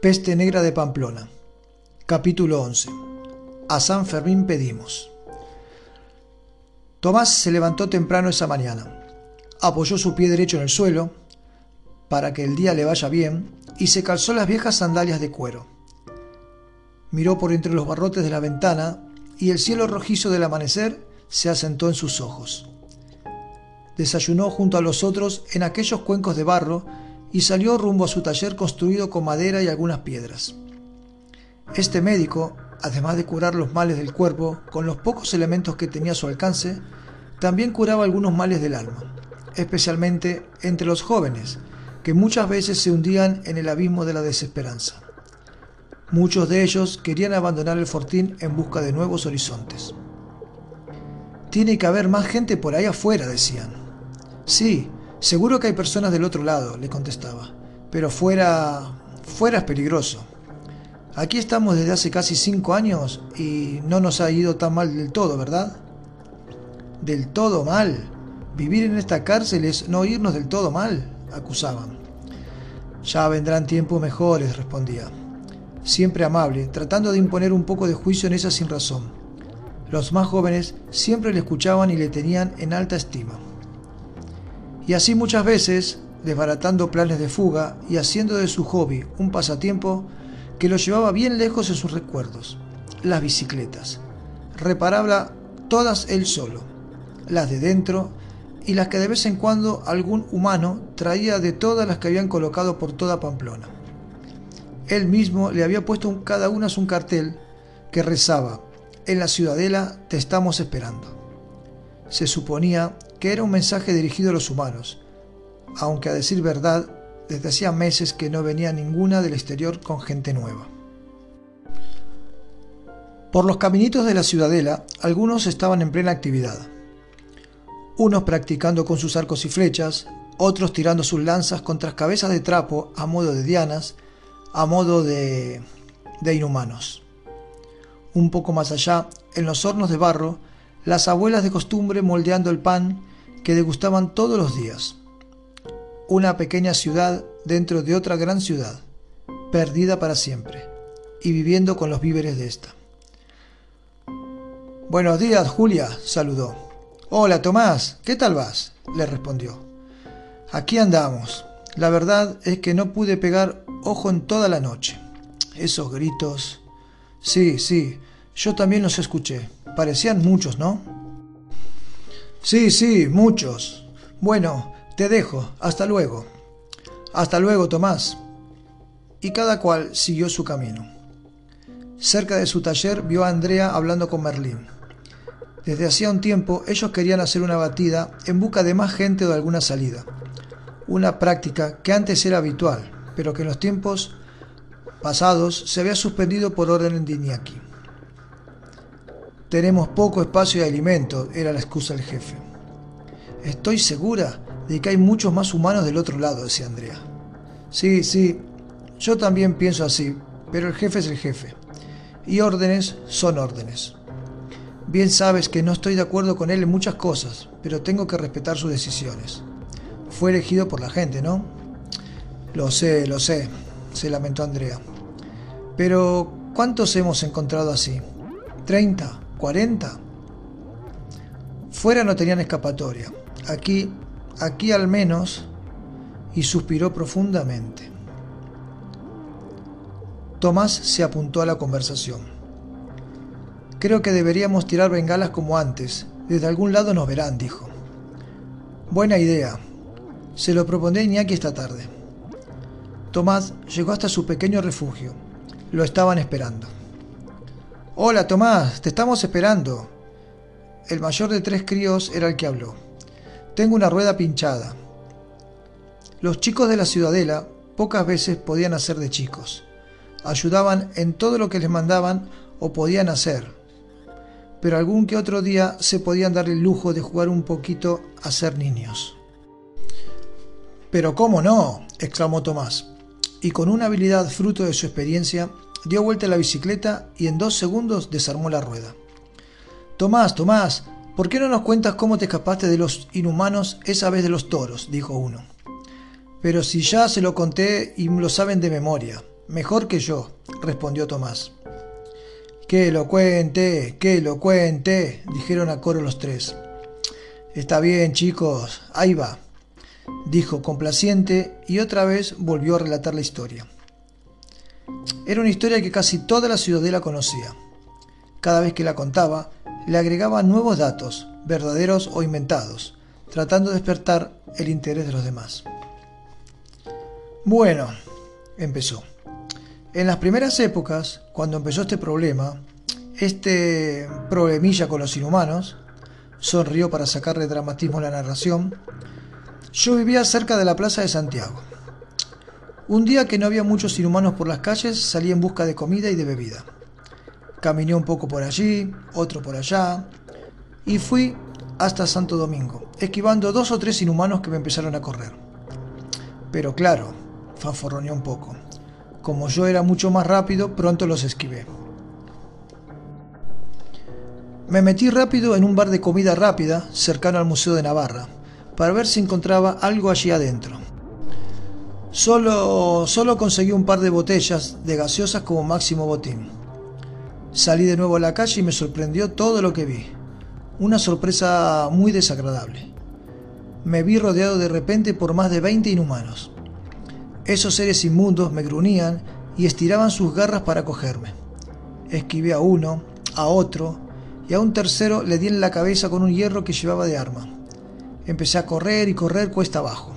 Peste Negra de Pamplona. Capítulo 11. A San Fermín pedimos. Tomás se levantó temprano esa mañana, apoyó su pie derecho en el suelo, para que el día le vaya bien, y se calzó las viejas sandalias de cuero. Miró por entre los barrotes de la ventana y el cielo rojizo del amanecer se asentó en sus ojos. Desayunó junto a los otros en aquellos cuencos de barro y salió rumbo a su taller construido con madera y algunas piedras. Este médico, además de curar los males del cuerpo con los pocos elementos que tenía a su alcance, también curaba algunos males del alma, especialmente entre los jóvenes, que muchas veces se hundían en el abismo de la desesperanza. Muchos de ellos querían abandonar el fortín en busca de nuevos horizontes. Tiene que haber más gente por ahí afuera, decían. Sí, Seguro que hay personas del otro lado, le contestaba, pero fuera... fuera es peligroso. Aquí estamos desde hace casi cinco años y no nos ha ido tan mal del todo, ¿verdad? Del todo mal. Vivir en esta cárcel es no irnos del todo mal, acusaban. Ya vendrán tiempos mejores, respondía. Siempre amable, tratando de imponer un poco de juicio en esa sin razón. Los más jóvenes siempre le escuchaban y le tenían en alta estima. Y así muchas veces, desbaratando planes de fuga y haciendo de su hobby un pasatiempo que lo llevaba bien lejos en sus recuerdos, las bicicletas. Reparaba todas él solo, las de dentro y las que de vez en cuando algún humano traía de todas las que habían colocado por toda Pamplona. Él mismo le había puesto cada una un cartel que rezaba, en la ciudadela te estamos esperando. Se suponía que era un mensaje dirigido a los humanos, aunque a decir verdad, desde hacía meses que no venía ninguna del exterior con gente nueva. Por los caminitos de la ciudadela, algunos estaban en plena actividad. Unos practicando con sus arcos y flechas, otros tirando sus lanzas contra cabezas de trapo a modo de dianas, a modo de, de inhumanos. Un poco más allá, en los hornos de barro, las abuelas de costumbre moldeando el pan que degustaban todos los días. Una pequeña ciudad dentro de otra gran ciudad, perdida para siempre, y viviendo con los víveres de esta. Buenos días, Julia, saludó. Hola, Tomás, ¿qué tal vas? le respondió. Aquí andamos. La verdad es que no pude pegar ojo en toda la noche. Esos gritos. Sí, sí, yo también los escuché. Parecían muchos, ¿no? Sí, sí, muchos. Bueno, te dejo. Hasta luego. Hasta luego, Tomás. Y cada cual siguió su camino. Cerca de su taller vio a Andrea hablando con Merlín. Desde hacía un tiempo ellos querían hacer una batida en busca de más gente o de alguna salida. Una práctica que antes era habitual, pero que en los tiempos pasados se había suspendido por orden de Iñaki. Tenemos poco espacio y alimento, era la excusa del jefe. Estoy segura de que hay muchos más humanos del otro lado, decía Andrea. Sí, sí, yo también pienso así, pero el jefe es el jefe. Y órdenes son órdenes. Bien sabes que no estoy de acuerdo con él en muchas cosas, pero tengo que respetar sus decisiones. Fue elegido por la gente, ¿no? Lo sé, lo sé, se lamentó Andrea. Pero, ¿cuántos hemos encontrado así? ¿30? 40. Fuera no tenían escapatoria. Aquí, aquí al menos, y suspiró profundamente. Tomás se apuntó a la conversación. Creo que deberíamos tirar bengalas como antes. Desde algún lado nos verán, dijo. Buena idea. Se lo propondré a Iñaki esta tarde. Tomás llegó hasta su pequeño refugio. Lo estaban esperando. Hola Tomás, te estamos esperando. El mayor de tres críos era el que habló. Tengo una rueda pinchada. Los chicos de la ciudadela pocas veces podían hacer de chicos. Ayudaban en todo lo que les mandaban o podían hacer. Pero algún que otro día se podían dar el lujo de jugar un poquito a ser niños. Pero cómo no, exclamó Tomás, y con una habilidad fruto de su experiencia dio vuelta a la bicicleta y en dos segundos desarmó la rueda. Tomás, Tomás, ¿por qué no nos cuentas cómo te escapaste de los inhumanos esa vez de los toros? dijo uno. Pero si ya se lo conté y lo saben de memoria, Mejor que yo, respondió Tomás. Que lo cuente, que lo cuente, dijeron a coro los tres. Está bien, chicos, ahí va, dijo complaciente y otra vez volvió a relatar la historia. Era una historia que casi toda la ciudadela conocía. Cada vez que la contaba, le agregaba nuevos datos, verdaderos o inventados, tratando de despertar el interés de los demás. Bueno, empezó. En las primeras épocas, cuando empezó este problema, este problemilla con los inhumanos, sonrió para sacarle dramatismo a la narración, yo vivía cerca de la Plaza de Santiago. Un día que no había muchos inhumanos por las calles, salí en busca de comida y de bebida. Caminé un poco por allí, otro por allá, y fui hasta Santo Domingo, esquivando dos o tres inhumanos que me empezaron a correr. Pero claro, fanforroneó un poco. Como yo era mucho más rápido, pronto los esquivé. Me metí rápido en un bar de comida rápida cercano al Museo de Navarra, para ver si encontraba algo allí adentro. Solo, solo conseguí un par de botellas de gaseosas como máximo botín. Salí de nuevo a la calle y me sorprendió todo lo que vi. Una sorpresa muy desagradable. Me vi rodeado de repente por más de 20 inhumanos. Esos seres inmundos me gruñían y estiraban sus garras para cogerme. Esquivé a uno, a otro, y a un tercero le di en la cabeza con un hierro que llevaba de arma. Empecé a correr y correr cuesta abajo.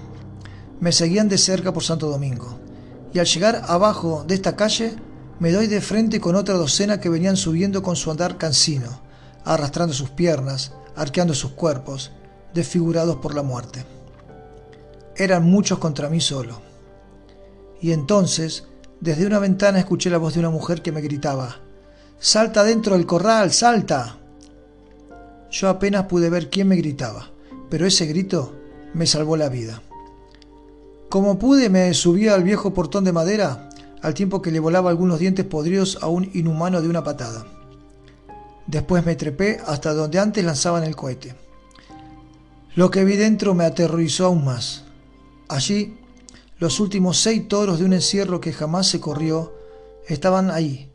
Me seguían de cerca por Santo Domingo, y al llegar abajo de esta calle me doy de frente con otra docena que venían subiendo con su andar cansino, arrastrando sus piernas, arqueando sus cuerpos, desfigurados por la muerte. Eran muchos contra mí solo. Y entonces, desde una ventana escuché la voz de una mujer que me gritaba, Salta dentro del corral, salta. Yo apenas pude ver quién me gritaba, pero ese grito me salvó la vida. Como pude me subí al viejo portón de madera al tiempo que le volaba algunos dientes podridos a un inhumano de una patada. Después me trepé hasta donde antes lanzaban el cohete. Lo que vi dentro me aterrorizó aún más. Allí, los últimos seis toros de un encierro que jamás se corrió estaban ahí,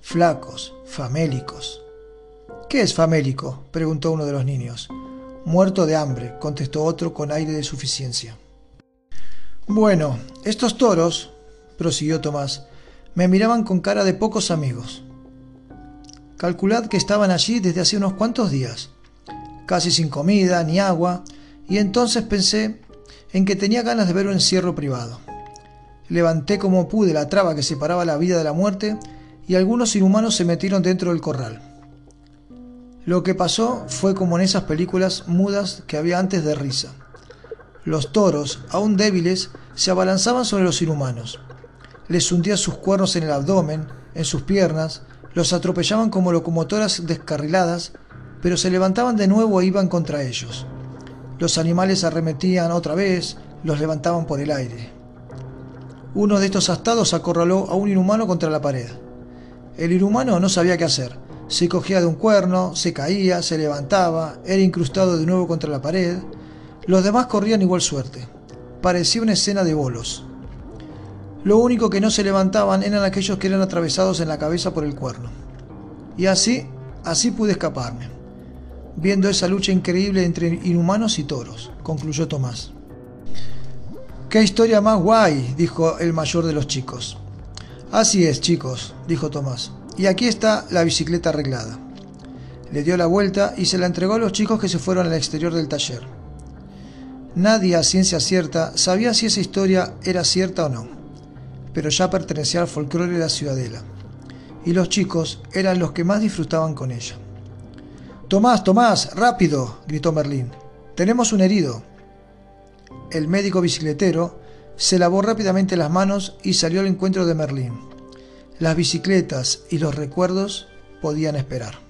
flacos, famélicos. ¿Qué es famélico? preguntó uno de los niños. Muerto de hambre, contestó otro con aire de suficiencia. Bueno, estos toros, prosiguió Tomás, me miraban con cara de pocos amigos. Calculad que estaban allí desde hace unos cuantos días, casi sin comida ni agua, y entonces pensé en que tenía ganas de ver un encierro privado. Levanté como pude la traba que separaba la vida de la muerte y algunos inhumanos se metieron dentro del corral. Lo que pasó fue como en esas películas mudas que había antes de risa. Los toros, aún débiles, se abalanzaban sobre los inhumanos les hundía sus cuernos en el abdomen, en sus piernas, los atropellaban como locomotoras descarriladas, pero se levantaban de nuevo e iban contra ellos. Los animales arremetían otra vez, los levantaban por el aire. Uno de estos astados acorraló a un inhumano contra la pared. El inhumano no sabía qué hacer. Se cogía de un cuerno, se caía, se levantaba, era incrustado de nuevo contra la pared. Los demás corrían igual suerte. Parecía una escena de bolos. Lo único que no se levantaban eran aquellos que eran atravesados en la cabeza por el cuerno. Y así, así pude escaparme, viendo esa lucha increíble entre inhumanos y toros, concluyó Tomás. ¡Qué historia más guay! dijo el mayor de los chicos. Así es, chicos, dijo Tomás. Y aquí está la bicicleta arreglada. Le dio la vuelta y se la entregó a los chicos que se fueron al exterior del taller. Nadie a ciencia cierta sabía si esa historia era cierta o no pero ya pertenecía al folclore de la ciudadela, y los chicos eran los que más disfrutaban con ella. Tomás, Tomás, rápido, gritó Merlín. Tenemos un herido. El médico bicicletero se lavó rápidamente las manos y salió al encuentro de Merlín. Las bicicletas y los recuerdos podían esperar.